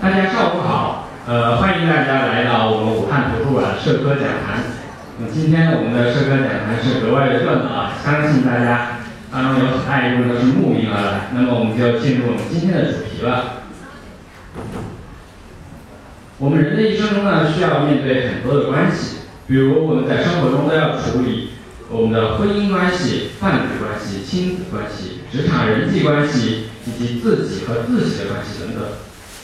大家上午好，呃，欢迎大家来到我们武汉图书馆社科讲坛。那今天我们的社科讲坛是格外的热闹啊，相信大家当中有很大一部分都是慕名而来。那么我们就进入我们今天的主题了。我们人的一生中呢，需要面对很多的关系，比如我们在生活中都要处理我们的婚姻关系、伴侣关系、亲子关系、职场人际关系以及自己和自己的关系等等。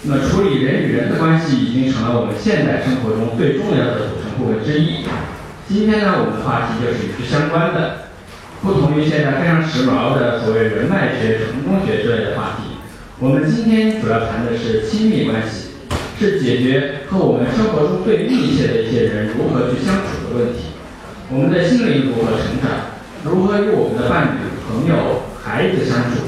那处理人与人的关系已经成了我们现代生活中最重要的组成部分之一。今天呢，我们的话题就是与之相关的，不同于现在非常时髦的所谓人脉学、成功学之类的话题，我们今天主要谈的是亲密关系，是解决和我们生活中最密切的一些人如何去相处的问题。我们的心灵如何成长？如何与我们的伴侣、朋友、孩子相处，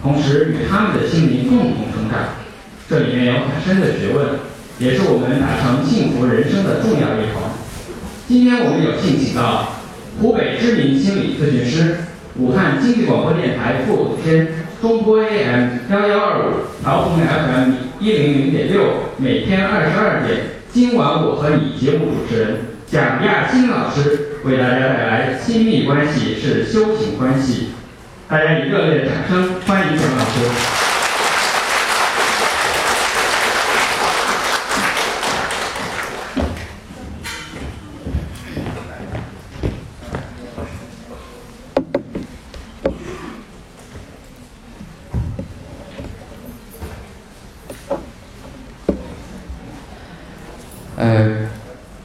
同时与他们的心灵共同成长？这里面有很深的学问，也是我们达成幸福人生的重要一环。今天我们有幸请到湖北知名心理咨询师、武汉经济广播电台副总监、中波 AM 幺幺二五、桃红 FM 一零零点六，每天二十二点，今晚我和你节目主持人蒋亚新老师为大家带来亲密关系是修行关系。大家以热烈的掌声欢迎蒋老师。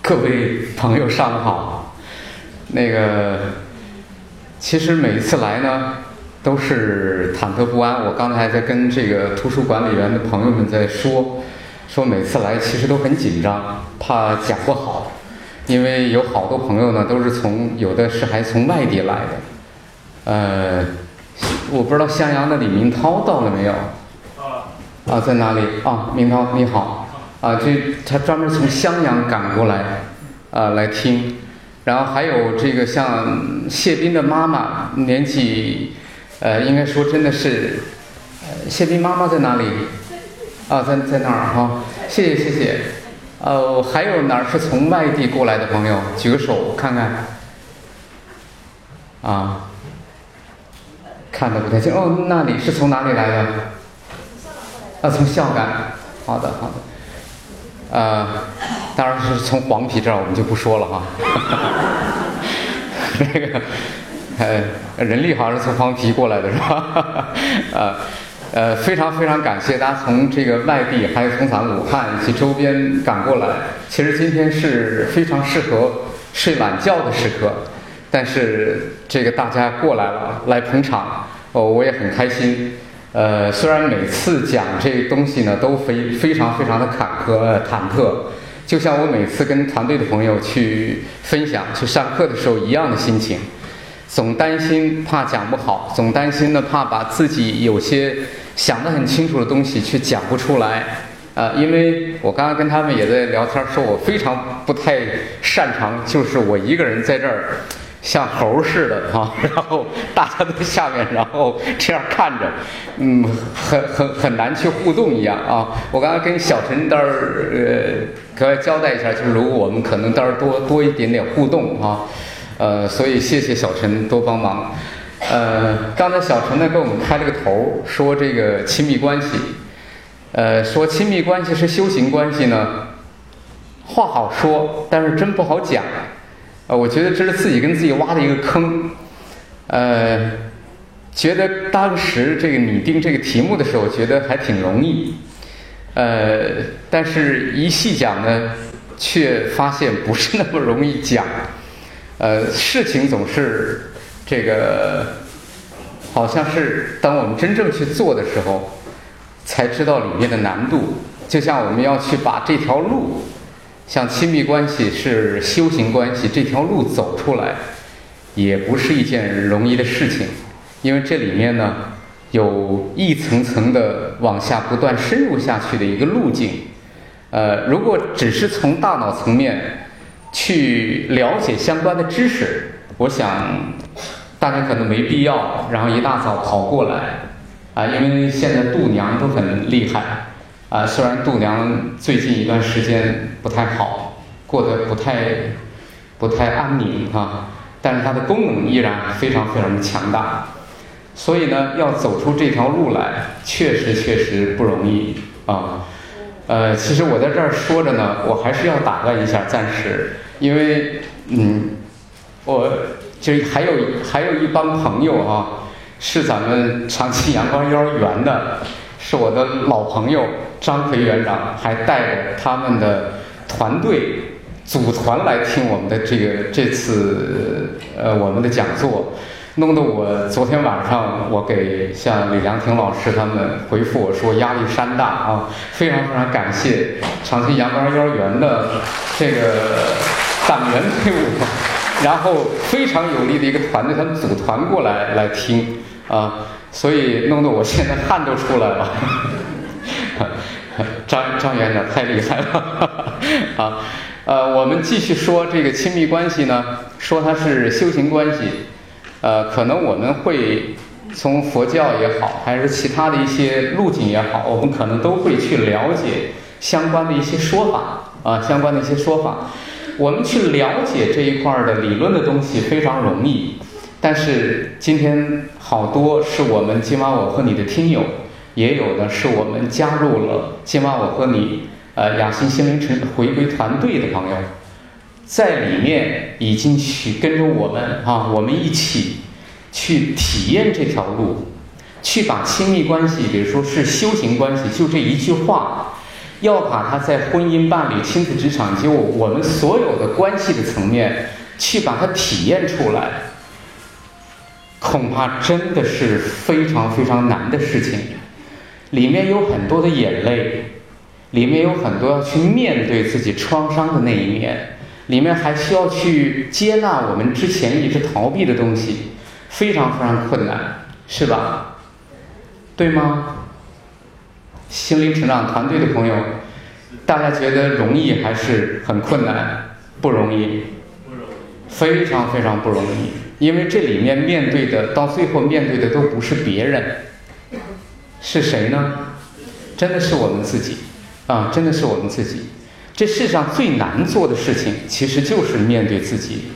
各位朋友，上午好。那个，其实每一次来呢，都是忐忑不安。我刚才在跟这个图书管理员的朋友们在说，说每次来其实都很紧张，怕讲不好，因为有好多朋友呢都是从有的是还从外地来的。呃，我不知道襄阳的李明涛到了没有？啊，在哪里？啊，明涛你好。啊，这他专门从襄阳赶过来，啊，来听，然后还有这个像谢斌的妈妈，年纪，呃，应该说真的是，谢斌妈妈在哪里？啊，在在那儿哈，谢谢谢谢，呃，还有哪儿是从外地过来的朋友？举个手看看，啊，看的不太清，哦，那里是从哪里来的？啊，从孝感，好的好的。呃，当然是从黄皮这儿，我们就不说了哈。那个，呃，人力好像是从黄皮过来的是吧？呃，呃，非常非常感谢大家从这个外地，还有从咱们武汉以及周边赶过来。其实今天是非常适合睡懒觉的时刻，但是这个大家过来了，来捧场，哦，我也很开心。呃，虽然每次讲这个东西呢，都非非常非常的坎坷忐忑，就像我每次跟团队的朋友去分享、去上课的时候一样的心情，总担心怕讲不好，总担心呢怕把自己有些想得很清楚的东西却讲不出来，呃，因为我刚刚跟他们也在聊天，说我非常不太擅长，就是我一个人在这儿。像猴似的哈，然后大家都下面，然后这样看着，嗯，很很很难去互动一样啊。我刚刚跟小陈待儿呃，格外交代一下，就是如果我们可能待儿多多一点点互动啊，呃，所以谢谢小陈多帮忙。呃，刚才小陈呢给我们开了个头，说这个亲密关系，呃，说亲密关系是修行关系呢，话好说，但是真不好讲。呃，我觉得这是自己跟自己挖的一个坑，呃，觉得当时这个拟定这个题目的时候，觉得还挺容易，呃，但是一细讲呢，却发现不是那么容易讲，呃，事情总是这个，好像是当我们真正去做的时候，才知道里面的难度，就像我们要去把这条路。像亲密关系是修行关系，这条路走出来，也不是一件容易的事情，因为这里面呢，有一层层的往下不断深入下去的一个路径。呃，如果只是从大脑层面去了解相关的知识，我想大家可能没必要，然后一大早跑过来，啊，因为现在度娘都很厉害。啊，虽然度娘最近一段时间不太好，过得不太不太安宁啊，但是它的功能依然非常非常的强大。所以呢，要走出这条路来，确实确实不容易啊。呃，其实我在这儿说着呢，我还是要打断一下，暂时，因为嗯，我就还有还有一帮朋友啊，是咱们长期阳光幼儿园的，是我的老朋友。张培园长还带着他们的团队组团来听我们的这个这次呃我们的讲座，弄得我昨天晚上我给像李良庭老师他们回复我说压力山大啊，非常非常感谢长青阳光幼儿园的这个党员队伍，然后非常有力的一个团队，他们组团过来来听啊，所以弄得我现在汗都出来了。张张院长太厉害了，啊，呃，我们继续说这个亲密关系呢，说它是修行关系，呃，可能我们会从佛教也好，还是其他的一些路径也好，我们可能都会去了解相关的一些说法啊，相关的一些说法，我们去了解这一块的理论的东西非常容易，但是今天好多是我们今晚我和你的听友。也有的是我们加入了今晚我和你呃雅欣心灵成回归团队的朋友，在里面已经去跟着我们啊，我们一起去体验这条路，去把亲密关系，比如说是修行关系，就这一句话，要把它在婚姻伴侣、亲子职场就我们所有的关系的层面去把它体验出来，恐怕真的是非常非常难的事情。里面有很多的眼泪，里面有很多要去面对自己创伤的那一面，里面还需要去接纳我们之前一直逃避的东西，非常非常困难，是吧？对吗？心灵成长团队的朋友，大家觉得容易还是很困难？不容易，非常非常不容易，因为这里面面对的，到最后面对的都不是别人。是谁呢？真的是我们自己，啊，真的是我们自己。这世上最难做的事情，其实就是面对自己，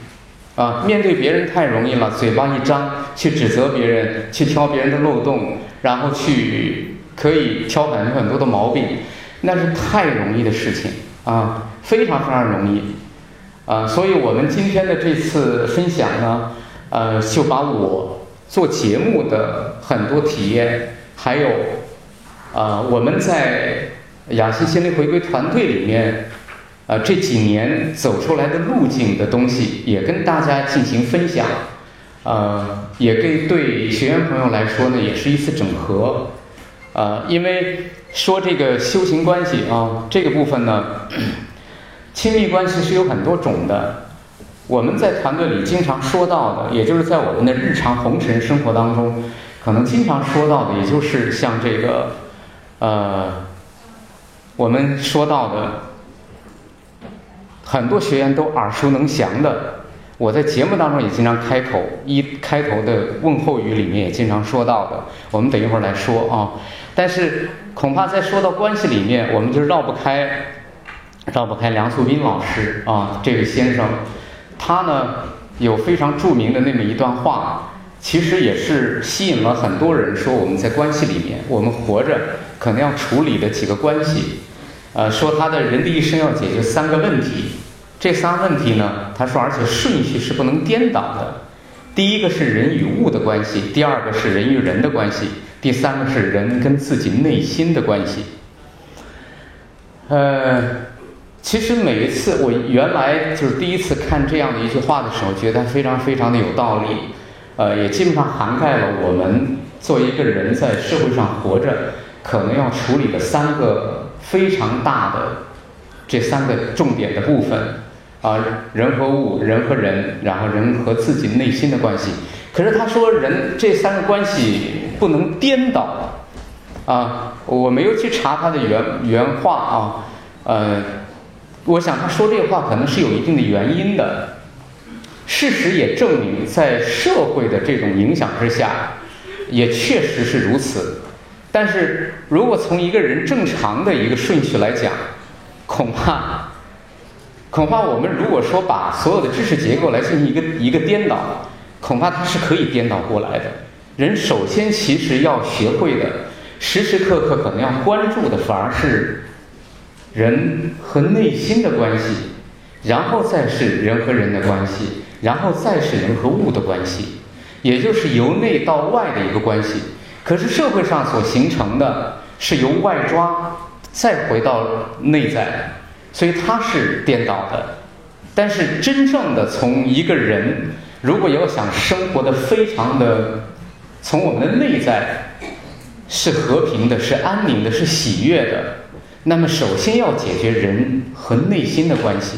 啊，面对别人太容易了，嘴巴一张去指责别人，去挑别人的漏洞，然后去可以挑很多很多的毛病，那是太容易的事情啊，非常非常容易，啊，所以我们今天的这次分享呢，呃，就把我做节目的很多体验。还有，啊，我们在雅西心灵回归团队里面，啊，这几年走出来的路径的东西，也跟大家进行分享，呃，也给对学员朋友来说呢，也是一次整合，啊，因为说这个修行关系啊，这个部分呢，亲密关系是有很多种的，我们在团队里经常说到的，也就是在我们的日常红尘生活当中。可能经常说到的，也就是像这个，呃，我们说到的很多学员都耳熟能详的。我在节目当中也经常开口，一开头的问候语里面也经常说到的。我们等一会儿来说啊。但是恐怕在说到关系里面，我们就绕不开，绕不开梁素斌老师啊，这位先生，他呢有非常著名的那么一段话。其实也是吸引了很多人说我们在关系里面，我们活着可能要处理的几个关系，呃，说他的人的一生要解决三个问题，这仨问题呢，他说而且顺序是不能颠倒的，第一个是人与物的关系，第二个是人与人的关系，第三个是人跟自己内心的关系。呃，其实每一次我原来就是第一次看这样的一句话的时候，觉得非常非常的有道理。呃，也基本上涵盖了我们作为一个人在社会上活着，可能要处理的三个非常大的这三个重点的部分啊，人和物，人和人，然后人和自己内心的关系。可是他说人这三个关系不能颠倒啊，我没有去查他的原原话啊，呃，我想他说这话可能是有一定的原因的。事实也证明，在社会的这种影响之下，也确实是如此。但是如果从一个人正常的一个顺序来讲，恐怕恐怕我们如果说把所有的知识结构来进行一个一个颠倒，恐怕它是可以颠倒过来的。人首先其实要学会的，时时刻刻可能要关注的，反而是人和内心的关系，然后再是人和人的关系，然后再是人和物的关系，也就是由内到外的一个关系。可是社会上所形成的是由外抓，再回到内在，所以它是颠倒的。但是真正的从一个人，如果要想生活的非常的。从我们的内在是和平的，是安宁的，是喜悦的。那么，首先要解决人和内心的关系，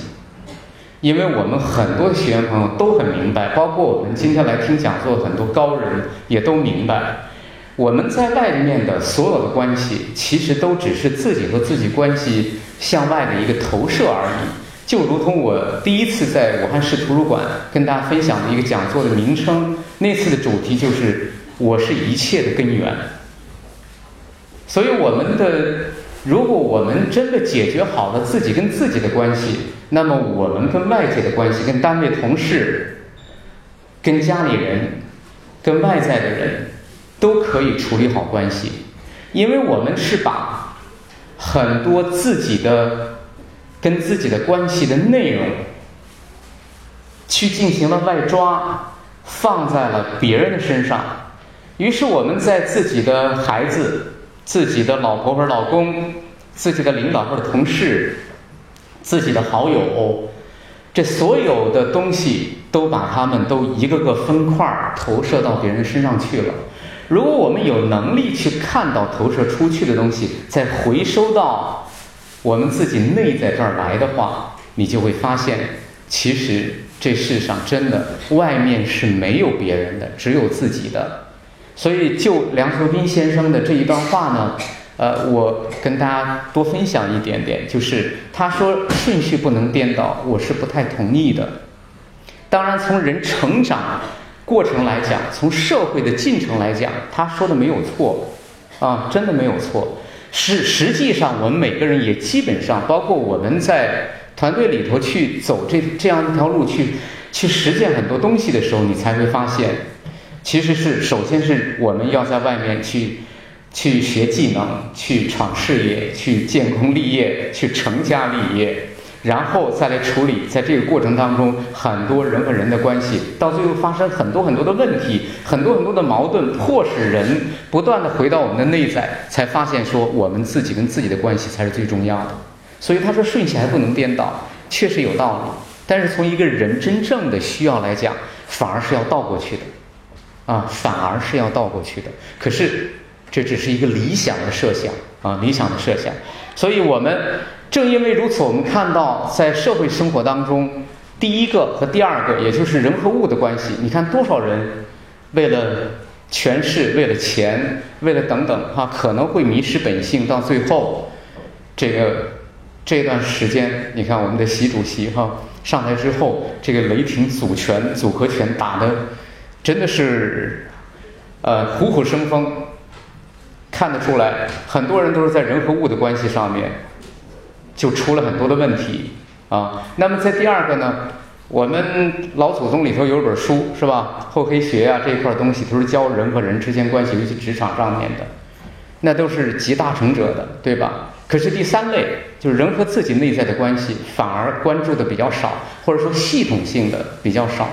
因为我们很多学员朋友都很明白，包括我们今天来听讲座很多高人也都明白，我们在外面的所有的关系，其实都只是自己和自己关系向外的一个投射而已。就如同我第一次在武汉市图书馆跟大家分享的一个讲座的名称，那次的主题就是。我是一切的根源，所以我们的，如果我们真的解决好了自己跟自己的关系，那么我们跟外界的关系，跟单位同事、跟家里人、跟外在的人，都可以处理好关系，因为我们是把很多自己的跟自己的关系的内容，去进行了外抓，放在了别人的身上。于是我们在自己的孩子、自己的老婆或者老公、自己的领导或者同事、自己的好友，这所有的东西都把他们都一个个分块投射到别人身上去了。如果我们有能力去看到投射出去的东西，再回收到我们自己内在这儿来的话，你就会发现，其实这世上真的外面是没有别人的，只有自己的。所以，就梁和斌先生的这一段话呢，呃，我跟大家多分享一点点，就是他说顺序不能颠倒，我是不太同意的。当然，从人成长过程来讲，从社会的进程来讲，他说的没有错，啊，真的没有错。实实际上，我们每个人也基本上，包括我们在团队里头去走这这样一条路去去实践很多东西的时候，你才会发现。其实是，首先是我们要在外面去，去学技能，去闯事业，去建功立业，去成家立业，然后再来处理在这个过程当中很多人和人的关系，到最后发生很多很多的问题，很多很多的矛盾，迫使人不断的回到我们的内在，才发现说我们自己跟自己的关系才是最重要的。所以他说顺序还不能颠倒，确实有道理。但是从一个人真正的需要来讲，反而是要倒过去的。啊，反而是要倒过去的。可是，这只是一个理想的设想啊，理想的设想。所以我们正因为如此，我们看到在社会生活当中，第一个和第二个，也就是人和物的关系。你看多少人为了权势、为了钱、为了等等哈，可能会迷失本性，到最后这个这段时间，你看我们的习主席哈上台之后，这个雷霆组拳、组合拳打的。真的是，呃，虎虎生风，看得出来，很多人都是在人和物的关系上面，就出了很多的问题啊。那么在第二个呢，我们老祖宗里头有本书是吧？厚黑学啊这一块东西都是教人和人之间关系，尤其职场上面的，那都是集大成者的，对吧？可是第三类就是人和自己内在的关系，反而关注的比较少，或者说系统性的比较少。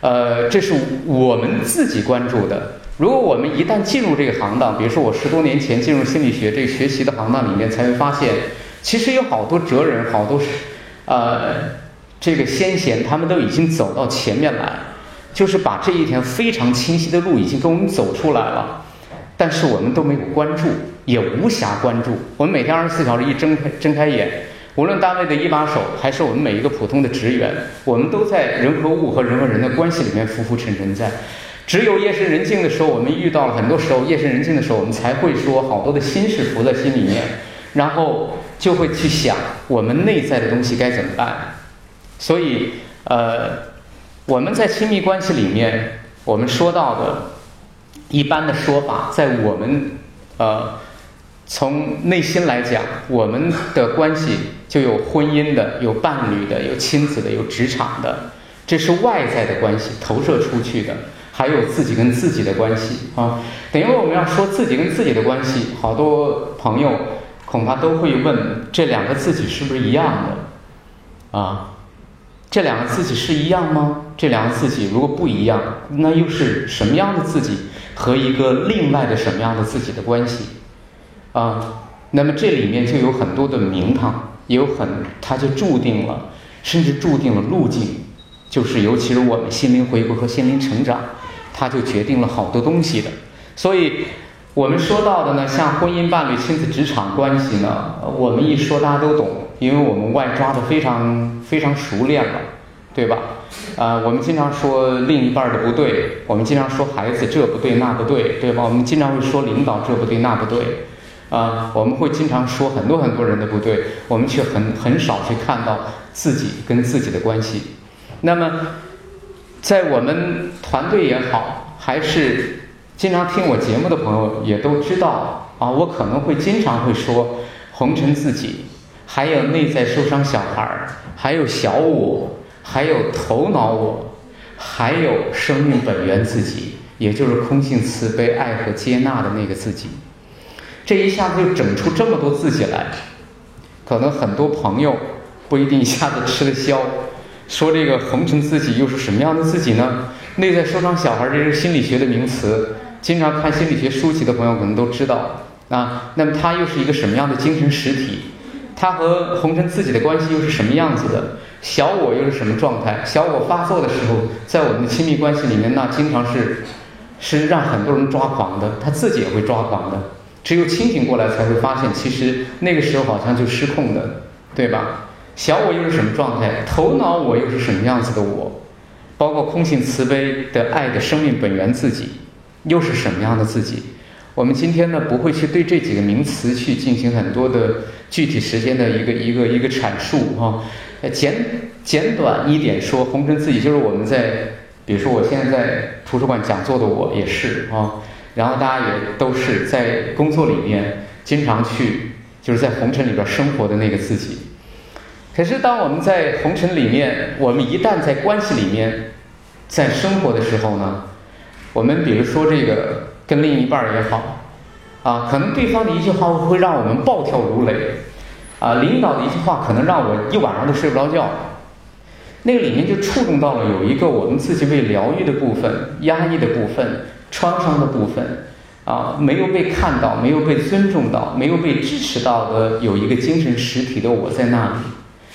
呃，这是我们自己关注的。如果我们一旦进入这个行当，比如说我十多年前进入心理学这个学习的行当里面，才会发现，其实有好多哲人，好多是，呃，这个先贤，他们都已经走到前面来，就是把这一条非常清晰的路已经跟我们走出来了，但是我们都没有关注，也无暇关注。我们每天二十四小时一睁开睁开眼。无论单位的一把手，还是我们每一个普通的职员，我们都在人和物和人和人的关系里面浮浮沉沉在。只有夜深人静的时候，我们遇到了很多时候夜深人静的时候，我们才会说好多的心事浮在心里面，然后就会去想我们内在的东西该怎么办。所以，呃，我们在亲密关系里面，我们说到的一般的说法，在我们呃，从内心来讲，我们的关系就有婚姻的，有伴侣的，有亲子的，有职场的，这是外在的关系投射出去的，还有自己跟自己的关系啊。等一会儿我们要说自己跟自己的关系，好多朋友恐怕都会问：这两个自己是不是一样的？啊，这两个自己是一样吗？这两个自己如果不一样，那又是什么样的自己和一个另外的什么样的自己的关系？啊，那么这里面就有很多的名堂，也有很，它就注定了，甚至注定了路径，就是尤其是我们心灵回归和心灵成长，它就决定了好多东西的。所以，我们说到的呢，像婚姻、伴侣、亲子、职场关系呢，我们一说大家都懂，因为我们外抓的非常非常熟练了，对吧？啊，我们经常说另一半的不对，我们经常说孩子这不对那不对，对吧？我们经常会说领导这不对那不对。啊，我们会经常说很多很多人的不对，我们却很很少去看到自己跟自己的关系。那么，在我们团队也好，还是经常听我节目的朋友也都知道啊，我可能会经常会说红尘自己，还有内在受伤小孩儿，还有小我，还有头脑我，还有生命本源自己，也就是空性慈悲爱和接纳的那个自己。这一下子就整出这么多自己来，可能很多朋友不一定一下子吃得消。说这个红尘自己又是什么样的自己呢？内在受伤小孩，这是心理学的名词，经常看心理学书籍的朋友可能都知道啊。那么他又是一个什么样的精神实体？他和红尘自己的关系又是什么样子的？小我又是什么状态？小我发作的时候，在我们的亲密关系里面，那经常是是让很多人抓狂的，他自己也会抓狂的。只有清醒过来，才会发现，其实那个时候好像就失控的，对吧？小我又是什么状态？头脑我又是什么样子的我？包括空性慈悲的爱的生命本源自己，又是什么样的自己？我们今天呢，不会去对这几个名词去进行很多的具体时间的一个一个一个阐述哈。简简短一点说，红尘自己就是我们在，比如说我现在在图书馆讲座的我也是啊。然后大家也都是在工作里面经常去，就是在红尘里边生活的那个自己。可是当我们在红尘里面，我们一旦在关系里面在生活的时候呢，我们比如说这个跟另一半也好，啊，可能对方的一句话会让我们暴跳如雷，啊，领导的一句话可能让我一晚上都睡不着觉。那个里面就触动到了有一个我们自己被疗愈的部分、压抑的部分。创伤的部分，啊，没有被看到，没有被尊重到，没有被支持到的，有一个精神实体的我在那里。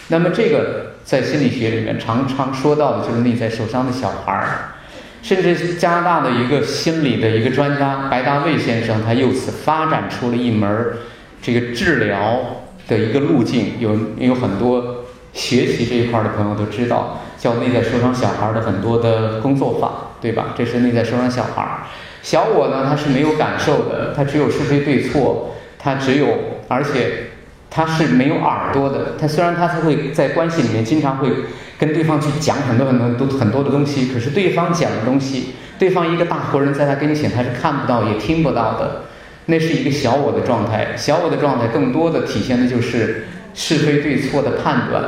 那么这个在心理学里面常常说到的就是内在受伤的小孩儿，甚至加拿大的一个心理的一个专家白大卫先生，他由此发展出了一门这个治疗的一个路径。有有很多学习这一块的朋友都知道。叫内在受伤小孩的很多的工作法，对吧？这是内在受伤小孩。小我呢，他是没有感受的，他只有是非对错，他只有，而且他是没有耳朵的。他虽然他会在关系里面经常会跟对方去讲很多很多都很多的东西，可是对方讲的东西，对方一个大活人在他跟前他是看不到也听不到的。那是一个小我的状态，小我的状态更多的体现的就是是非对错的判断。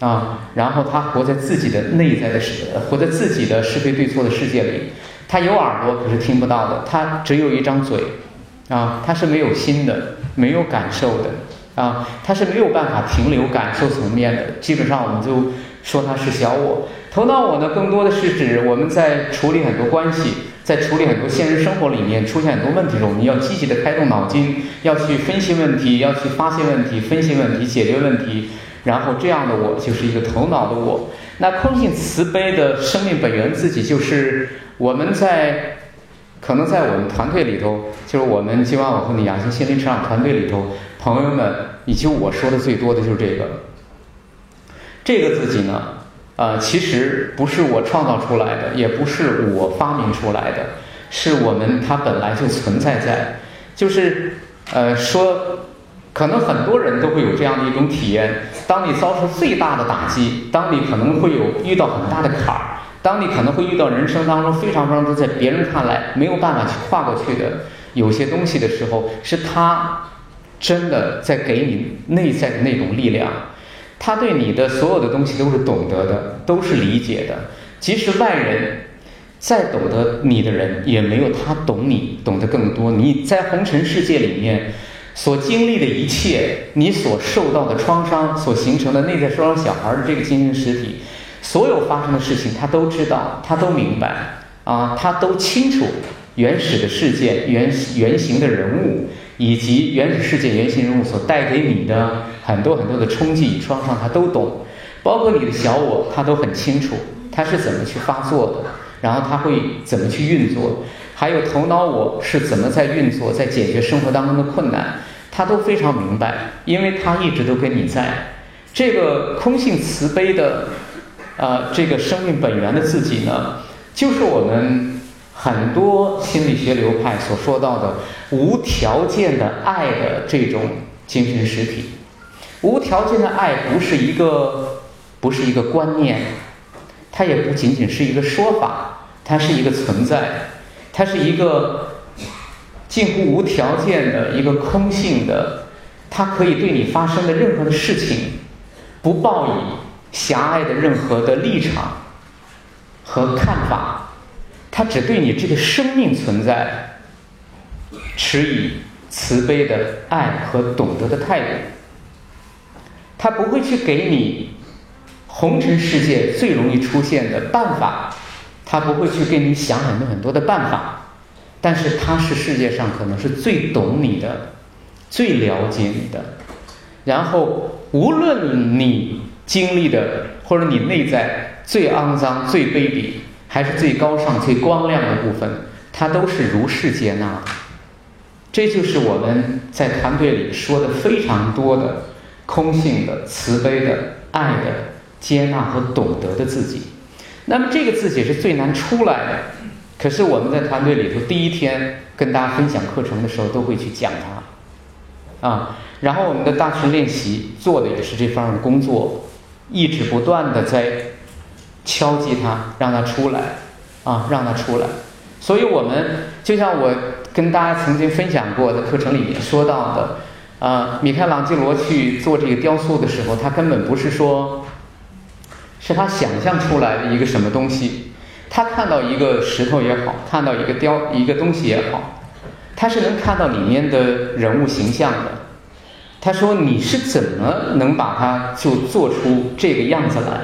啊，然后他活在自己的内在的世，活在自己的是非对错的世界里。他有耳朵，可是听不到的；他只有一张嘴，啊，他是没有心的，没有感受的，啊，他是没有办法停留感受层面的。基本上，我们就说他是小我。头脑我呢，更多的是指我们在处理很多关系，在处理很多现实生活里面出现很多问题的时候，你要积极的开动脑筋，要去分析问题，要去发现问题，分析问题，解决问题。然后这样的我就是一个头脑的我，那空性慈悲的生命本源自己就是我们在可能在我们团队里头，就是我们今晚我和你养心心灵成长团队里头，朋友们以及我说的最多的就是这个，这个自己呢，呃，其实不是我创造出来的，也不是我发明出来的，是我们它本来就存在在，就是呃说。可能很多人都会有这样的一种体验：当你遭受最大的打击，当你可能会有遇到很大的坎儿，当你可能会遇到人生当中非常非常多在别人看来没有办法去跨过去的有些东西的时候，是他真的在给你内在的那种力量。他对你的所有的东西都是懂得的，都是理解的。即使外人再懂得你的人，也没有他懂你懂得更多。你在红尘世界里面所经历的一切，你所受到的创伤，所形成的内在受伤小孩的这个精神实体，所有发生的事情，他都知道，他都明白。啊，他都清楚原始的事件、原原型的人物。以及原始世界原型人物所带给你的很多很多的冲击与创伤，他都懂，包括你的小我，他都很清楚，他是怎么去发作的，然后他会怎么去运作，还有头脑我是怎么在运作，在解决生活当中的困难，他都非常明白，因为他一直都跟你在。这个空性慈悲的，呃，这个生命本源的自己呢，就是我们。很多心理学流派所说到的无条件的爱的这种精神实体，无条件的爱不是一个，不是一个观念，它也不仅仅是一个说法，它是一个存在，它是一个近乎无条件的一个空性的，它可以对你发生的任何的事情，不抱以狭隘的任何的立场和看法。他只对你这个生命存在持以慈悲的爱和懂得的态度，他不会去给你红尘世界最容易出现的办法，他不会去给你想很多很多的办法，但是他是世界上可能是最懂你的、最了解你的，然后无论你经历的或者你内在最肮脏、最卑鄙。还是最高尚、最光亮的部分，他都是如是接纳。这就是我们在团队里说的非常多的空性的、慈悲的、爱的、接纳和懂得的自己。那么这个自己是最难出来的。可是我们在团队里头第一天跟大家分享课程的时候，都会去讲它啊。然后我们的大群练习做的也是这方面的工作，一直不断的在。敲击它，让它出来，啊，让它出来。所以，我们就像我跟大家曾经分享过的课程里面说到的，啊，米开朗基罗去做这个雕塑的时候，他根本不是说，是他想象出来的一个什么东西。他看到一个石头也好，看到一个雕一个东西也好，他是能看到里面的人物形象的。他说：“你是怎么能把它就做出这个样子来？”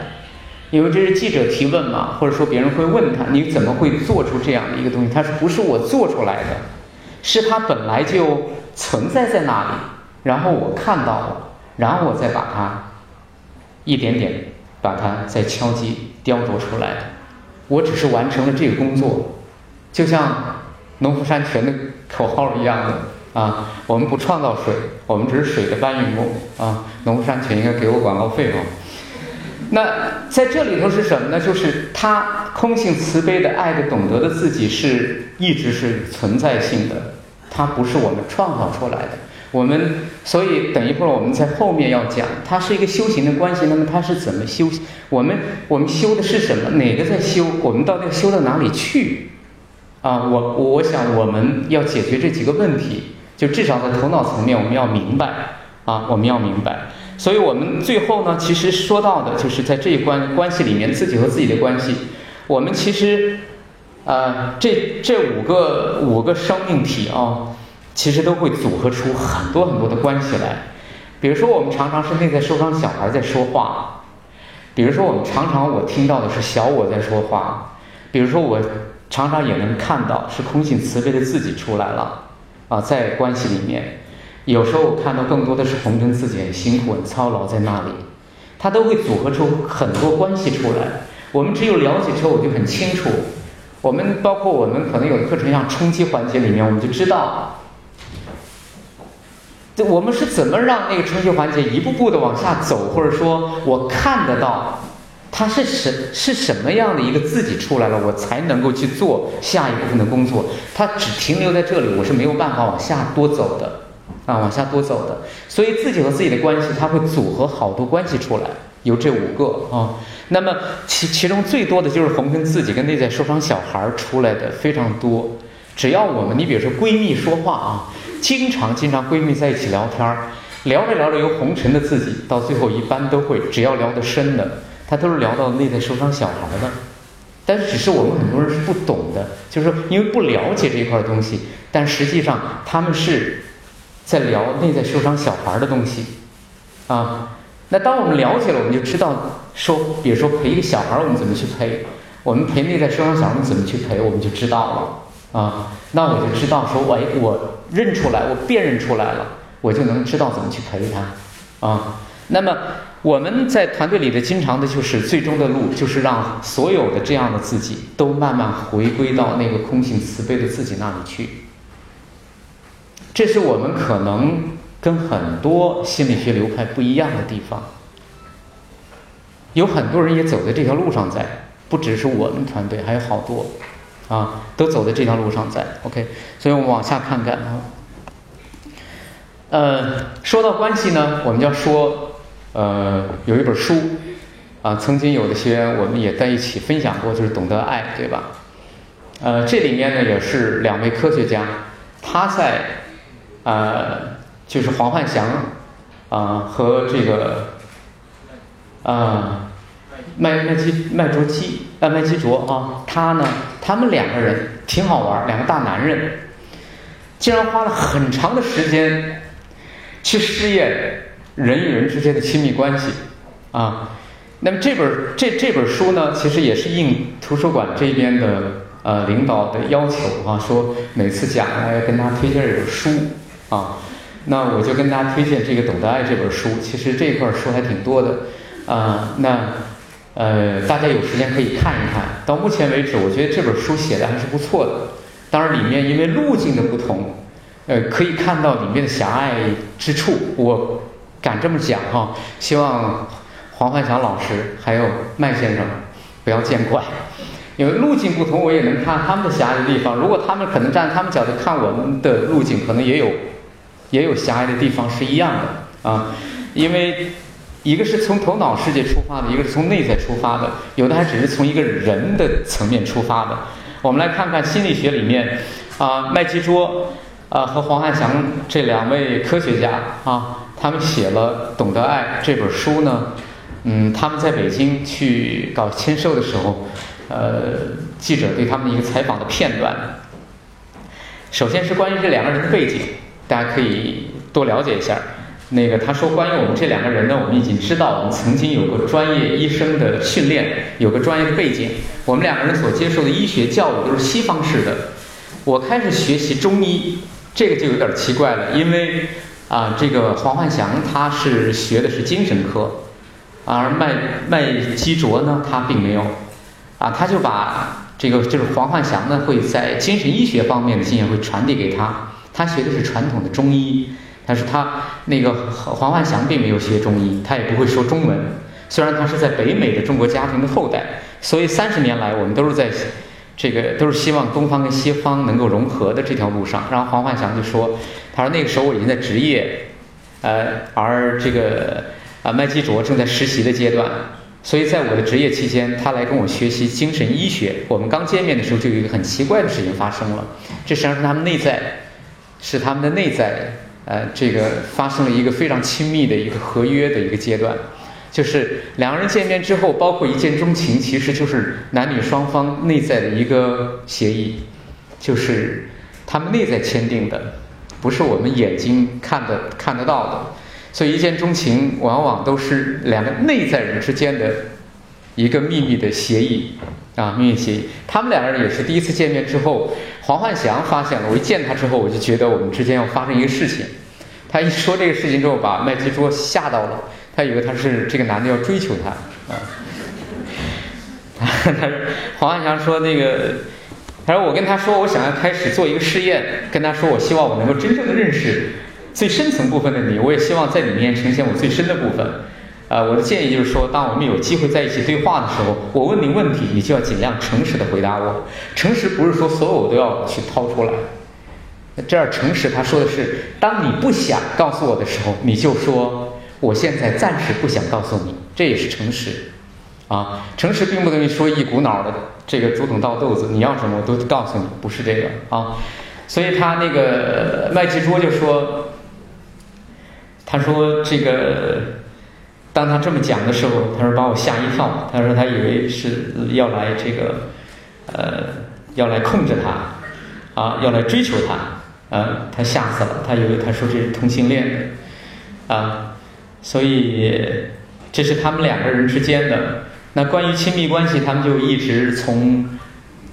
因为这是记者提问嘛，或者说别人会问他，你怎么会做出这样的一个东西？他说不是我做出来的，是它本来就存在在那里，然后我看到了，然后我再把它一点点把它再敲击雕琢出来的。我只是完成了这个工作，就像农夫山泉的口号一样的啊，我们不创造水，我们只是水的搬运工啊。农夫山泉应该给我广告费哦。那在这里头是什么呢？就是他空性慈悲的爱的懂得的自己是一直是存在性的，它不是我们创造出来的。我们所以等一会儿我们在后面要讲，它是一个修行的关系。那么它是怎么修？我们我们修的是什么？哪个在修？我们到底修到哪里去？啊，我我想我们要解决这几个问题，就至少在头脑层面我们要明白啊，我们要明白。所以我们最后呢，其实说到的就是在这一关关系里面，自己和自己的关系。我们其实，呃，这这五个五个生命体啊，其实都会组合出很多很多的关系来。比如说，我们常常是内在受伤小孩在说话；比如说，我们常常我听到的是小我在说话；比如说，我常常也能看到是空性慈悲的自己出来了啊，在关系里面。有时候我看到更多的是红尘自己很辛苦、很操劳在那里，他都会组合出很多关系出来。我们只有了解之后，我就很清楚。我们包括我们可能有的课程像冲击环节里面，我们就知道，我们是怎么让那个冲击环节一步步的往下走，或者说我看得到，它是什是什么样的一个自己出来了，我才能够去做下一部分的工作。它只停留在这里，我是没有办法往下多走的。啊，往下多走的，所以自己和自己的关系，它会组合好多关系出来，有这五个啊。那么其其中最多的就是红尘自己跟内在受伤小孩出来的非常多，只要我们，你比如说闺蜜说话啊，经常经常闺蜜在一起聊天儿，聊着聊着由红尘的自己，到最后一般都会，只要聊得深的，他都是聊到内在受伤小孩的。但是只是我们很多人是不懂的，就是因为不了解这一块东西，但实际上他们是在聊内在受伤小孩的东西啊。那当我们了解了，我们就知道说，比如说陪一个小孩，我们怎么去陪？我们陪内在受伤小孩，我们怎么去陪？我们就知道了啊。那我就知道说，哎，我认出来，我辨认出来了，我就能知道怎么去陪他啊。那么。我们在团队里的经常的就是最终的路，就是让所有的这样的自己都慢慢回归到那个空性慈悲的自己那里去。这是我们可能跟很多心理学流派不一样的地方。有很多人也走在这条路上，在不只是我们团队，还有好多啊，都走在这条路上在。OK，所以我们往下看看啊。呃，说到关系呢，我们要说。呃，有一本书，啊，曾经有的学员我们也在一起分享过，就是《懂得爱》，对吧？呃，这里面呢也是两位科学家，他在，呃，就是黄焕祥，啊和这个，啊麦麦基麦卓基啊麦基卓啊，他呢，他们两个人挺好玩，两个大男人，竟然花了很长的时间去试验。人与人之间的亲密关系，啊，那么这本这这本书呢，其实也是应图书馆这边的呃领导的要求啊，说每次讲要跟大家推荐这本书啊，那我就跟大家推荐这个《懂得爱》这本书。其实这一块书还挺多的啊，那呃大家有时间可以看一看。到目前为止，我觉得这本书写的还是不错的。当然，里面因为路径的不同，呃，可以看到里面的狭隘之处。我。敢这么讲哈，希望黄焕祥老师还有麦先生不要见怪，因为路径不同，我也能看他们的狭隘的地方。如果他们可能站他们角度看我们的路径，可能也有也有狭隘的地方是一样的啊。因为一个是从头脑世界出发的，一个是从内在出发的，有的还只是从一个人的层面出发的。我们来看看心理学里面啊，麦基卓啊和黄汉祥这两位科学家啊。他们写了《懂得爱》这本书呢，嗯，他们在北京去搞签售的时候，呃，记者对他们一个采访的片段。首先是关于这两个人的背景，大家可以多了解一下。那个他说，关于我们这两个人呢，我们已经知道，我们曾经有过专业医生的训练，有个专业背景。我们两个人所接受的医学教育都是西方式的。我开始学习中医，这个就有点奇怪了，因为。啊，这个黄焕祥他是学的是精神科，而麦麦基卓呢，他并没有，啊，他就把这个就是黄焕祥呢会在精神医学方面的经验会传递给他，他学的是传统的中医，但是他那个黄焕祥并没有学中医，他也不会说中文，虽然他是在北美的中国家庭的后代，所以三十年来我们都是在。这个都是希望东方跟西方能够融合的这条路上。然后黄焕祥就说：“他说那个时候我已经在职业，呃，而这个啊麦基卓正在实习的阶段。所以在我的职业期间，他来跟我学习精神医学。我们刚见面的时候，就有一个很奇怪的事情发生了。这实际上是他们内在，是他们的内在，呃，这个发生了一个非常亲密的一个合约的一个阶段。”就是两个人见面之后，包括一见钟情，其实就是男女双方内在的一个协议，就是他们内在签订的，不是我们眼睛看的看得到的。所以一见钟情往往都是两个内在人之间的一个秘密的协议啊，秘密协议。他们两个人也是第一次见面之后，黄焕祥发现了，我一见他之后，我就觉得我们之间要发生一个事情。他一说这个事情之后，把麦基卓吓到了。他以为他是这个男的要追求他啊，他说黄汉祥说那个，他说我跟他说我想要开始做一个试验，跟他说我希望我能够真正的认识最深层部分的你，我也希望在里面呈现我最深的部分。啊，我的建议就是说，当我们有机会在一起对话的时候，我问你问题，你就要尽量诚实的回答我。诚实不是说所有都要去掏出来，这样诚实他说的是，当你不想告诉我的时候，你就说。我现在暂时不想告诉你，这也是诚实，啊，诚实并不等于说一股脑的这个竹筒倒豆子，你要什么我都告诉你，不是这个啊。所以他那个麦吉卓就说，他说这个，当他这么讲的时候，他说把我吓一跳，他说他以为是要来这个，呃，要来控制他，啊，要来追求他，啊，他吓死了，他以为他说这是同性恋的，啊，所以这是他们两个人之间的。那关于亲密关系，他们就一直从。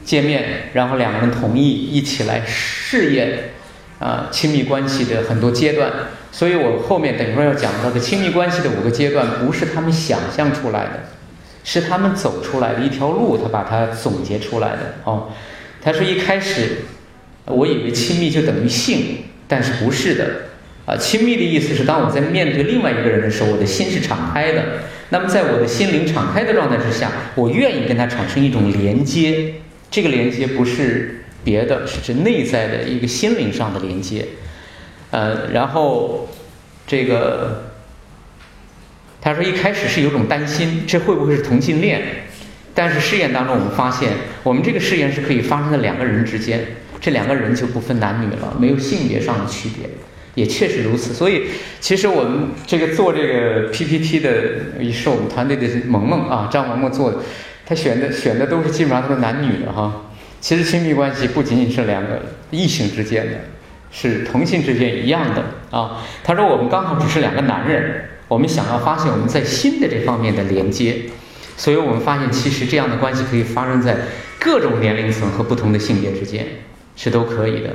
见面，然后两个人同意一起来试验啊亲密关系的很多阶段，所以我后面等一会儿要讲到的亲密关系的五个阶段，不是他们想象出来的，是他们走出来的一条路，他把它总结出来的哦。他说一开始我以为亲密就等于性，但是不是的啊，亲密的意思是当我在面对另外一个人的时候，我的心是敞开的，那么在我的心灵敞开的状态之下，我愿意跟他产生一种连接。这个连接不是别的，是指内在的一个心灵上的连接。呃，然后这个他说一开始是有种担心，这会不会是同性恋？但是试验当中我们发现，我们这个试验是可以发生在两个人之间，这两个人就不分男女了，没有性别上的区别，也确实如此。所以其实我们这个做这个 PPT 的，也是我们团队的萌萌啊，张萌萌做的。他选的选的都是基本上都是男女的哈，其实亲密关系不仅仅是两个异性之间的，是同性之间一样的啊。他说我们刚好只是两个男人，我们想要发现我们在心的这方面的连接，所以我们发现其实这样的关系可以发生在各种年龄层和不同的性别之间，是都可以的。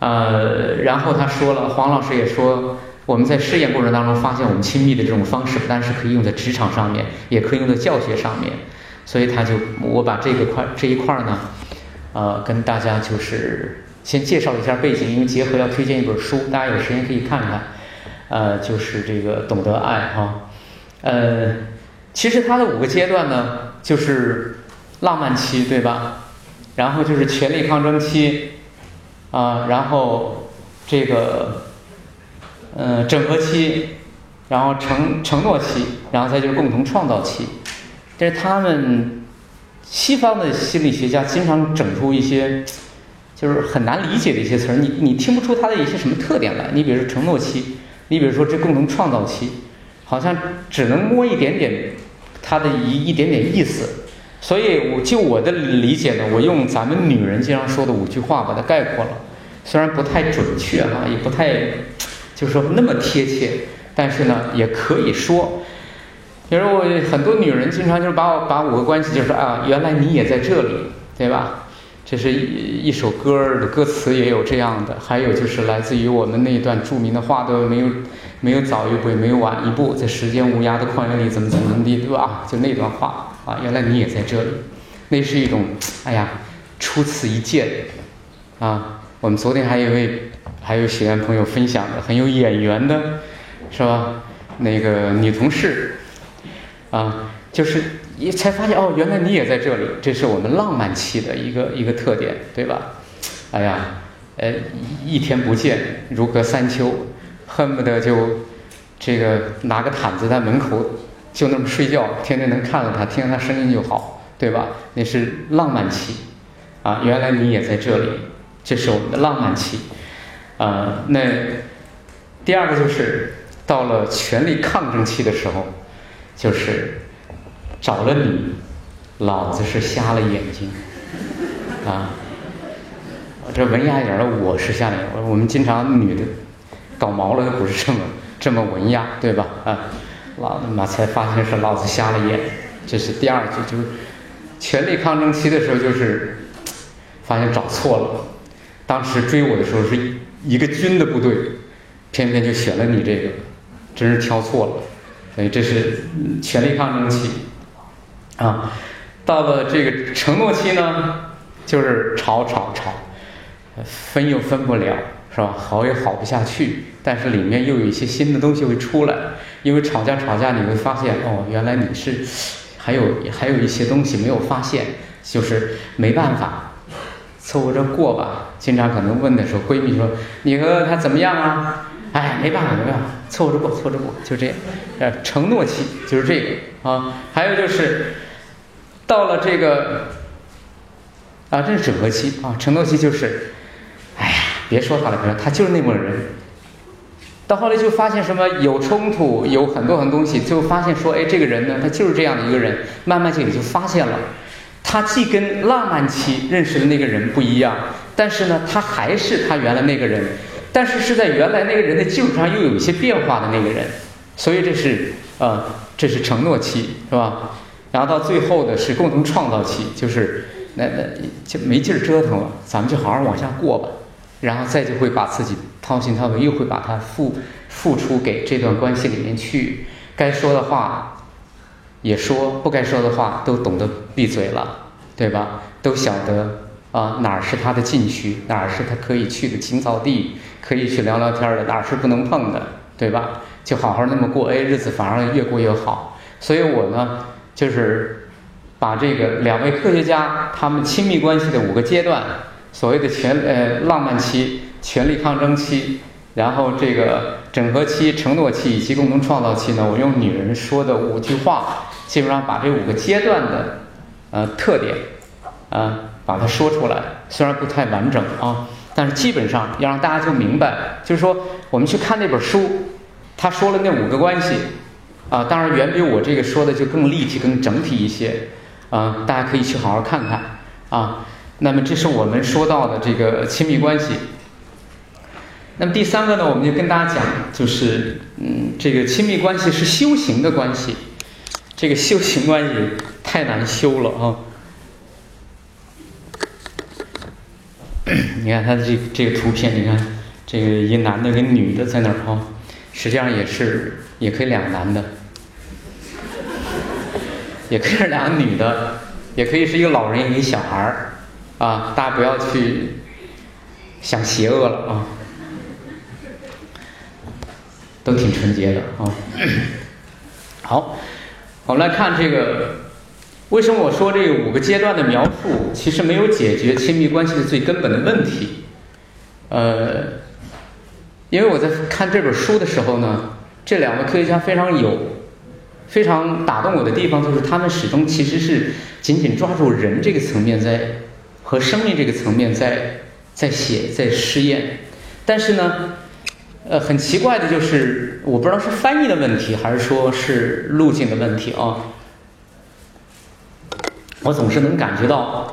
呃，然后他说了，黄老师也说。我们在试验过程当中发现，我们亲密的这种方式不单是可以用在职场上面，也可以用在教学上面。所以他就我把这个块这一块呢，呃，跟大家就是先介绍一下背景，因为结合要推荐一本书，大家有时间可以看看。呃，就是这个懂得爱哈。呃，其实它的五个阶段呢，就是浪漫期，对吧？然后就是权力抗争期，啊，然后这个。嗯，整合期，然后承承诺期，然后再就是共同创造期。但是他们西方的心理学家经常整出一些就是很难理解的一些词儿，你你听不出它的一些什么特点来。你比如说承诺期，你比如说这共同创造期，好像只能摸一点点它的一一点点意思。所以我就我的理解呢，我用咱们女人经常说的五句话把它概括了，虽然不太准确哈，也不太。就是说那么贴切，但是呢，也可以说，比如我很多女人经常就是把我把五个关系，就是啊，原来你也在这里，对吧？这是一一首歌的歌词也有这样的，还有就是来自于我们那段著名的话都没有没有早一步，也没有晚一步，在时间无涯的旷野里怎么怎么怎么地，对吧？就那段话啊，原来你也在这里，那是一种哎呀，初次一见啊。我们昨天还有一位。还有学员朋友分享的很有眼缘的，是吧？那个女同事，啊，就是一才发现哦，原来你也在这里，这是我们浪漫期的一个一个特点，对吧？哎呀，呃，一天不见如隔三秋，恨不得就这个拿个毯子在门口就那么睡觉，天天能看到他，听到他声音就好，对吧？那是浪漫期，啊，原来你也在这里，这是我们的浪漫期。啊，那第二个就是到了权力抗争期的时候，就是找了你，老子是瞎了眼睛啊！这文雅一点的我是瞎了眼，我们经常女的搞毛了都不是这么这么文雅，对吧？啊，老子妈才发现是老子瞎了眼，这是第二句，就是权力抗争期的时候，就是发现找错了，当时追我的时候是。一个军的部队，偏偏就选了你这个，真是挑错了。所以这是权力抗争期，啊，到了这个承诺期呢，就是吵吵吵，分又分不了，是吧？好也好不下去，但是里面又有一些新的东西会出来。因为吵架吵架，你会发现哦，原来你是还有还有一些东西没有发现，就是没办法。凑合着过吧。经常可能问的时候，闺蜜说：“你和他怎么样啊？哎，没办法，没办法，凑合着过，凑合着过，就这样。呃，承诺期就是这个啊。还有就是到了这个啊，这是整合期啊。承诺期就是，哎呀，别说他了，别说他就是那么个人。到后来就发现什么有冲突，有很多很多东西，最后发现说，哎，这个人呢，他就是这样的一个人。慢慢就也就发现了，他既跟浪漫期认识的那个人不一样，但是呢，他还是他原来那个人。但是是在原来那个人的基础上又有一些变化的那个人，所以这是呃，这是承诺期，是吧？然后到最后的是共同创造期，就是那那就没劲儿折腾了，咱们就好好往下过吧。然后再就会把自己掏心掏肺，又会把它付付出给这段关系里面去，该说的话也说，不该说的话都懂得闭嘴了，对吧？都晓得啊哪儿是他的禁区，哪儿是他可以去的青草地。可以去聊聊天的，哪儿是不能碰的，对吧？就好好那么过，哎，日子反而越过越好。所以我呢，就是把这个两位科学家他们亲密关系的五个阶段，所谓的权呃浪漫期、权力抗争期，然后这个整合期、承诺期以及共同创造期呢，我用女人说的五句话，基本上把这五个阶段的呃特点啊把它说出来，虽然不太完整啊。但是基本上要让大家就明白，就是说我们去看那本书，他说了那五个关系，啊，当然远比我这个说的就更立体、更整体一些，啊，大家可以去好好看看，啊，那么这是我们说到的这个亲密关系。那么第三个呢，我们就跟大家讲，就是嗯，这个亲密关系是修行的关系，这个修行关系太难修了啊。你看他的这这个图片，你看这个一男的跟女的在那儿哈，实际上也是也可以两个男的，也可以是两个女的，也可以是一个老人一个小孩儿，啊，大家不要去想邪恶了啊，都挺纯洁的啊。好，我们来看这个。为什么我说这五个阶段的描述其实没有解决亲密关系的最根本的问题？呃，因为我在看这本书的时候呢，这两位科学家非常有非常打动我的地方，就是他们始终其实是紧紧抓住人这个层面在和生命这个层面在在写在试验，但是呢，呃，很奇怪的就是，我不知道是翻译的问题还是说是路径的问题啊。我总是能感觉到，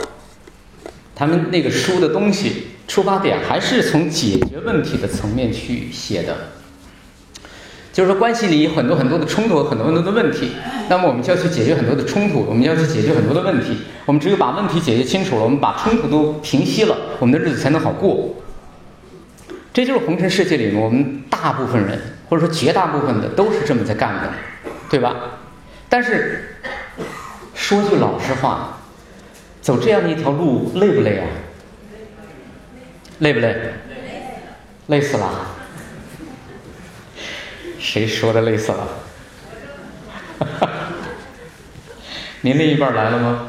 他们那个书的东西出发点还是从解决问题的层面去写的，就是说关系里有很多很多的冲突，很多很多的问题，那么我们就要去解决很多的冲突，我们要去解决很多的问题。我们只有把问题解决清楚了，我们把冲突都平息了，我们的日子才能好过。这就是红尘世界里面我们大部分人，或者说绝大部分的都是这么在干的，对吧？但是。说句老实话，走这样的一条路累不累啊？累不累？累死了。谁说的累死了？您另一半来了吗？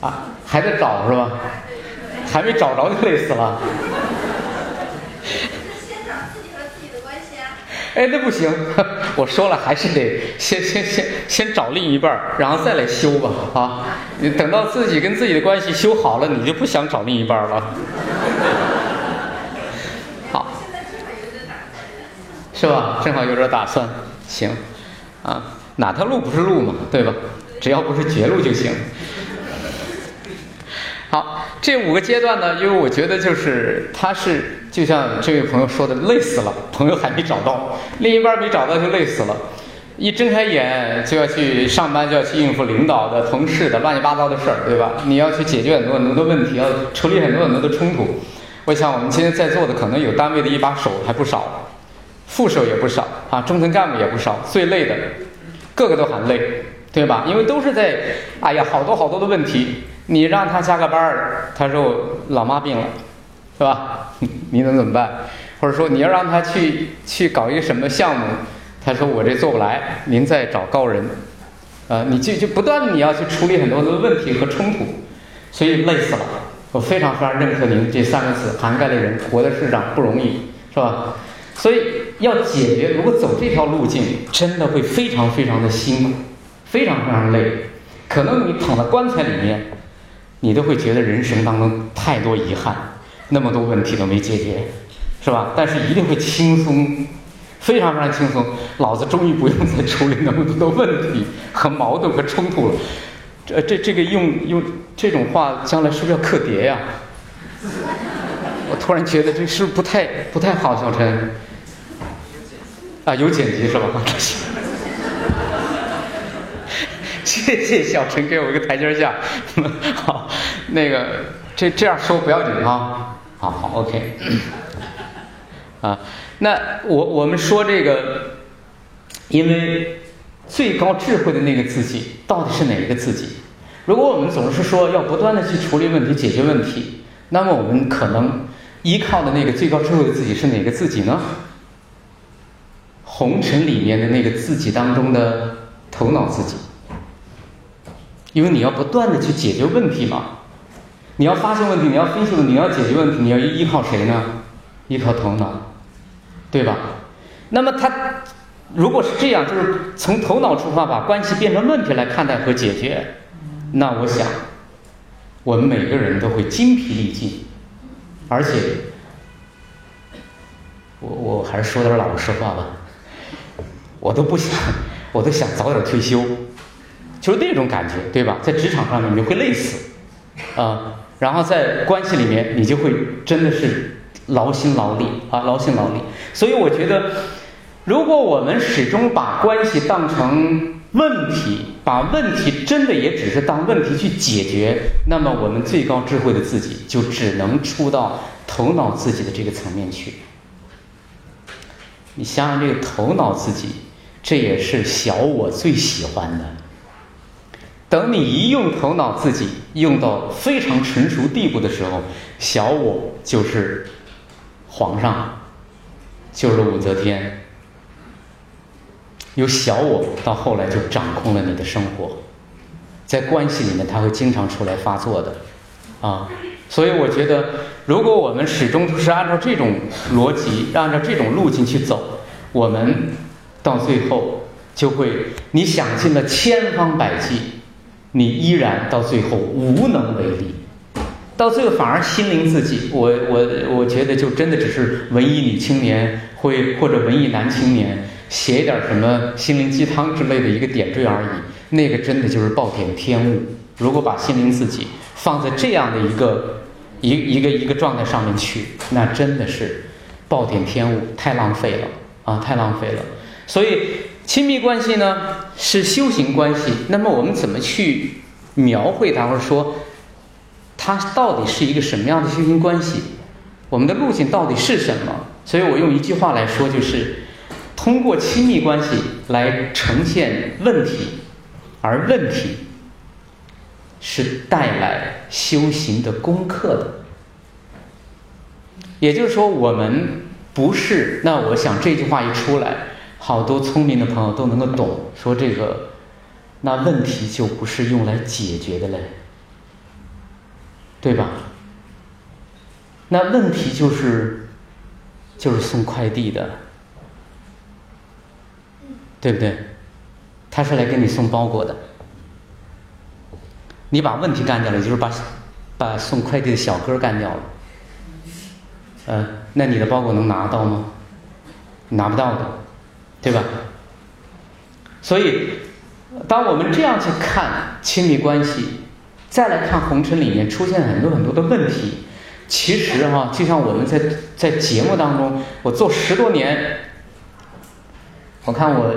啊，还在找是吧？还没找着就累死了。哎，那不行！我说了，还是得先先先先找另一半儿，然后再来修吧，啊！你等到自己跟自己的关系修好了，你就不想找另一半了。是吧？正好有点打算，行，啊，哪条路不是路嘛，对吧？只要不是绝路就行。好，这五个阶段呢，因为我觉得就是他是就像这位朋友说的，累死了，朋友还没找到，另一半没找到就累死了，一睁开眼就要去上班，就要去应付领导的、同事的乱七八糟的事儿，对吧？你要去解决很多很多的问题，要处理很多很多的冲突。我想我们今天在座的可能有单位的一把手还不少，副手也不少啊，中层干部也不少，最累的，个个都喊累，对吧？因为都是在，哎呀，好多好多的问题。你让他加个班儿，他说我老妈病了，是吧？你能怎么办？或者说你要让他去去搞一个什么项目，他说我这做不来，您再找高人。啊，你就就不断你要去处理很多的问题和冲突，所以累死了，我非常非常认可您这三个字，涵盖的人活在世上不容易，是吧？所以要解决，如果走这条路径，真的会非常非常的辛苦，非常非常累。可能你躺在棺材里面，你都会觉得人生当中太多遗憾，那么多问题都没解决，是吧？但是一定会轻松，非常非常轻松。老子终于不用再处理那么多的问题和矛盾和冲突了。这这这个用用这种话，将来是不是要刻碟呀？我突然觉得这是不是不太不太好，小陈。啊，有剪辑是吧？谢谢小陈给我一个台阶下。好，那个这这样说不要紧啊。好好，OK。啊，那我我们说这个，因为最高智慧的那个自己到底是哪一个自己？如果我们总是说要不断的去处理问题、解决问题，那么我们可能依靠的那个最高智慧的自己是哪个自己呢？红尘里面的那个自己当中的头脑自己，因为你要不断的去解决问题嘛，你要发现问题，你要分析问题，你要解决问题，你要依靠谁呢？依靠头脑，对吧？那么他如果是这样，就是从头脑出发，把关系变成问题来看待和解决，那我想，我们每个人都会精疲力尽，而且，我我还是说点老实话吧。我都不想，我都想早点退休，就是那种感觉，对吧？在职场上面你会累死，啊，然后在关系里面你就会真的是劳心劳力啊，劳心劳力。所以我觉得，如果我们始终把关系当成问题，把问题真的也只是当问题去解决，那么我们最高智慧的自己就只能出到头脑自己的这个层面去。你想想这个头脑自己。这也是小我最喜欢的。等你一用头脑自己用到非常成熟地步的时候，小我就是皇上，就是武则天。由小我到后来就掌控了你的生活，在关系里面他会经常出来发作的，啊，所以我觉得，如果我们始终都是按照这种逻辑，按照这种路径去走，我们。到最后，就会你想尽了千方百计，你依然到最后无能为力。到最后反而心灵自己，我我我觉得就真的只是文艺女青年会或者文艺男青年写一点什么心灵鸡汤之类的一个点缀而已。那个真的就是暴殄天物。如果把心灵自己放在这样的一个一一个一个状态上面去，那真的是暴殄天物，太浪费了啊，太浪费了。所以，亲密关系呢是修行关系。那么我们怎么去描绘它，或者说它到底是一个什么样的修行关系？我们的路径到底是什么？所以我用一句话来说，就是通过亲密关系来呈现问题，而问题是带来修行的功课的。也就是说，我们不是。那我想这句话一出来。好多聪明的朋友都能够懂，说这个，那问题就不是用来解决的嘞，对吧？那问题就是，就是送快递的，对不对？他是来给你送包裹的，你把问题干掉了，就是把把送快递的小哥干掉了，嗯，那你的包裹能拿到吗？拿不到的。对吧？所以，当我们这样去看亲密关系，再来看红尘里面出现很多很多的问题，其实哈，就像我们在在节目当中，我做十多年，我看我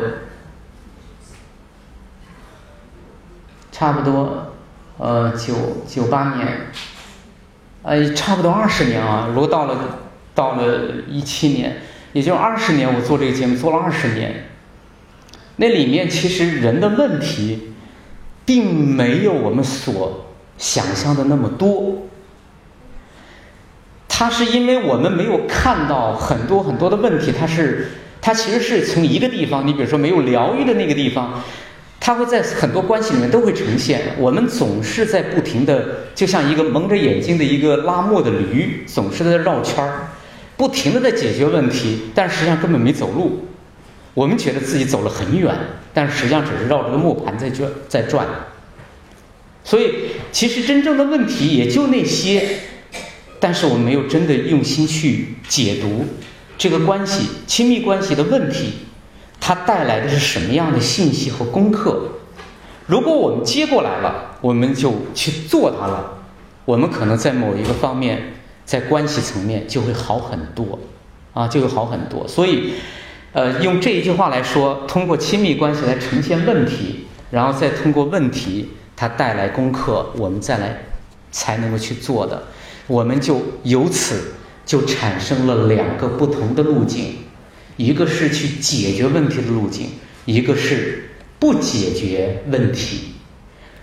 差不多呃九九八年，呃差不多二十年啊，如果到了到了一七年。也就二十年，我做这个节目做了二十年，那里面其实人的问题，并没有我们所想象的那么多。它是因为我们没有看到很多很多的问题，它是它其实是从一个地方，你比如说没有疗愈的那个地方，它会在很多关系里面都会呈现。我们总是在不停的，就像一个蒙着眼睛的一个拉磨的驴，总是在绕圈儿，不停的在解决问题，但实际上根本没走路。我们觉得自己走了很远，但实际上只是绕着个磨盘在转，在转。所以，其实真正的问题也就那些，但是我们没有真的用心去解读这个关系、亲密关系的问题，它带来的是什么样的信息和功课？如果我们接过来了，我们就去做它了，我们可能在某一个方面，在关系层面就会好很多，啊，就会好很多。所以，呃，用这一句话来说，通过亲密关系来呈现问题，然后再通过问题。它带来功课，我们再来才能够去做的，我们就由此就产生了两个不同的路径，一个是去解决问题的路径，一个是不解决问题、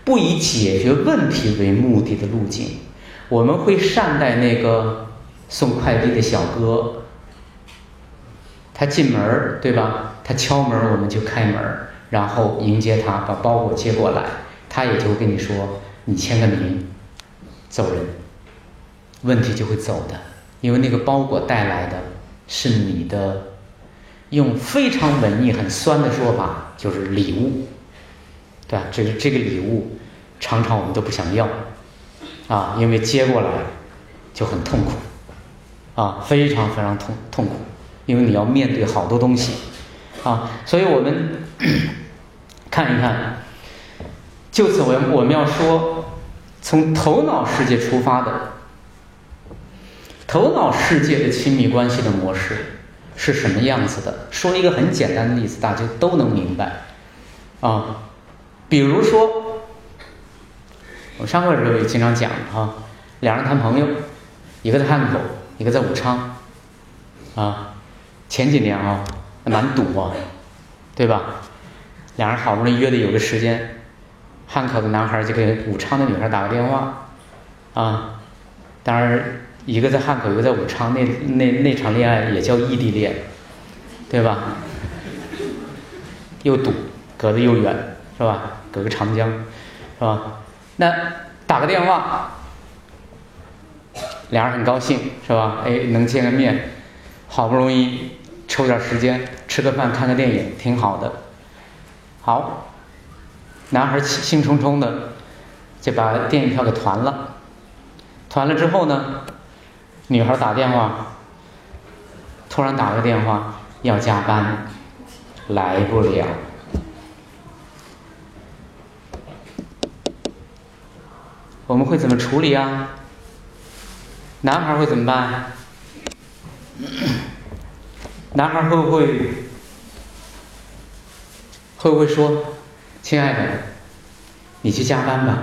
不以解决问题为目的的路径。我们会善待那个送快递的小哥，他进门儿，对吧？他敲门，我们就开门，然后迎接他，把包裹接过来。他也就跟你说：“你签个名，走人，问题就会走的。因为那个包裹带来的是你的，用非常文艺、很酸的说法，就是礼物，对吧？这个这个礼物，常常我们都不想要，啊，因为接过来就很痛苦，啊，非常非常痛痛苦，因为你要面对好多东西，啊，所以我们 看一看。”就此，我我们要说，从头脑世界出发的，头脑世界的亲密关系的模式是什么样子的？说一个很简单的例子，大家都能明白。啊，比如说，我上课的时候也经常讲啊，两人谈朋友，一个在汉口，一个在武昌，啊，前几年啊，那蛮堵啊，对吧？两人好不容易约的有个时间。汉口的男孩就给武昌的女孩打个电话，啊，当然一个在汉口，一个在武昌，那那那场恋爱也叫异地恋，对吧？又堵，隔得又远，是吧？隔个长江，是吧？那打个电话，俩人很高兴，是吧？哎，能见个面，好不容易抽点时间吃个饭，看个电影，挺好的，好。男孩兴冲冲的就把电影票给团了，团了之后呢，女孩打电话，突然打个电话要加班，来不了，我们会怎么处理啊？男孩会怎么办？男孩会不会会不会说？亲爱的，你去加班吧，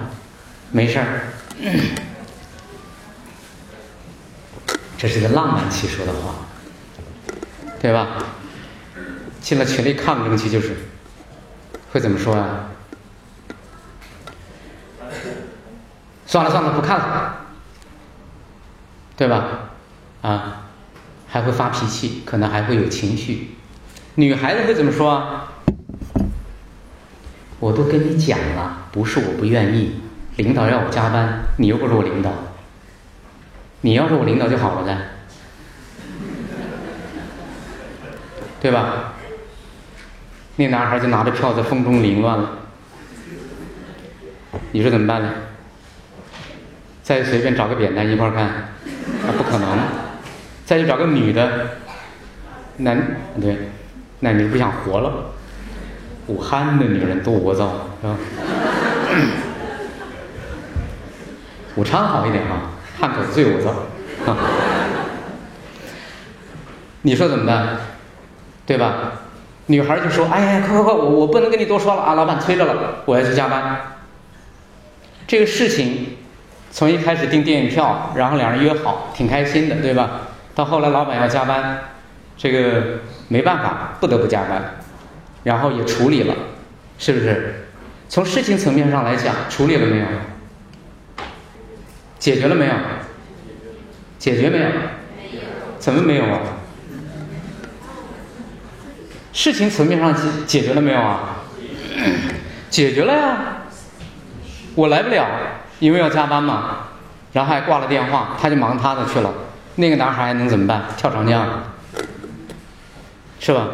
没事儿。这是个浪漫期说的话，对吧？进了群里抗争期就是，会怎么说啊？算了算了，不看了，对吧？啊，还会发脾气，可能还会有情绪。女孩子会怎么说啊？我都跟你讲了，不是我不愿意，领导让我加班，你又不是我领导，你要是我领导就好了呗，对吧？那男孩就拿着票在风中凌乱了，你说怎么办呢？再随便找个扁担一块看，啊，不可能，再去找个女的，男对，那你不想活了。武汉的女人多聒噪，是吧？武昌好一点啊，汉口最聒噪啊。你说怎么办？对吧？女孩就说：“哎呀，快快快，我我不能跟你多说了啊，老板催着了，我要去加班。”这个事情从一开始订电影票，然后两人约好，挺开心的，对吧？到后来老板要加班，这个没办法，不得不加班。然后也处理了，是不是？从事情层面上来讲，处理了没有？解决了没有？解决没有？怎么没有啊？事情层面上解解决了没有啊？解决了呀，我来不了，因为要加班嘛，然后还挂了电话，他就忙他的去了。那个男孩能怎么办？跳长江，是吧？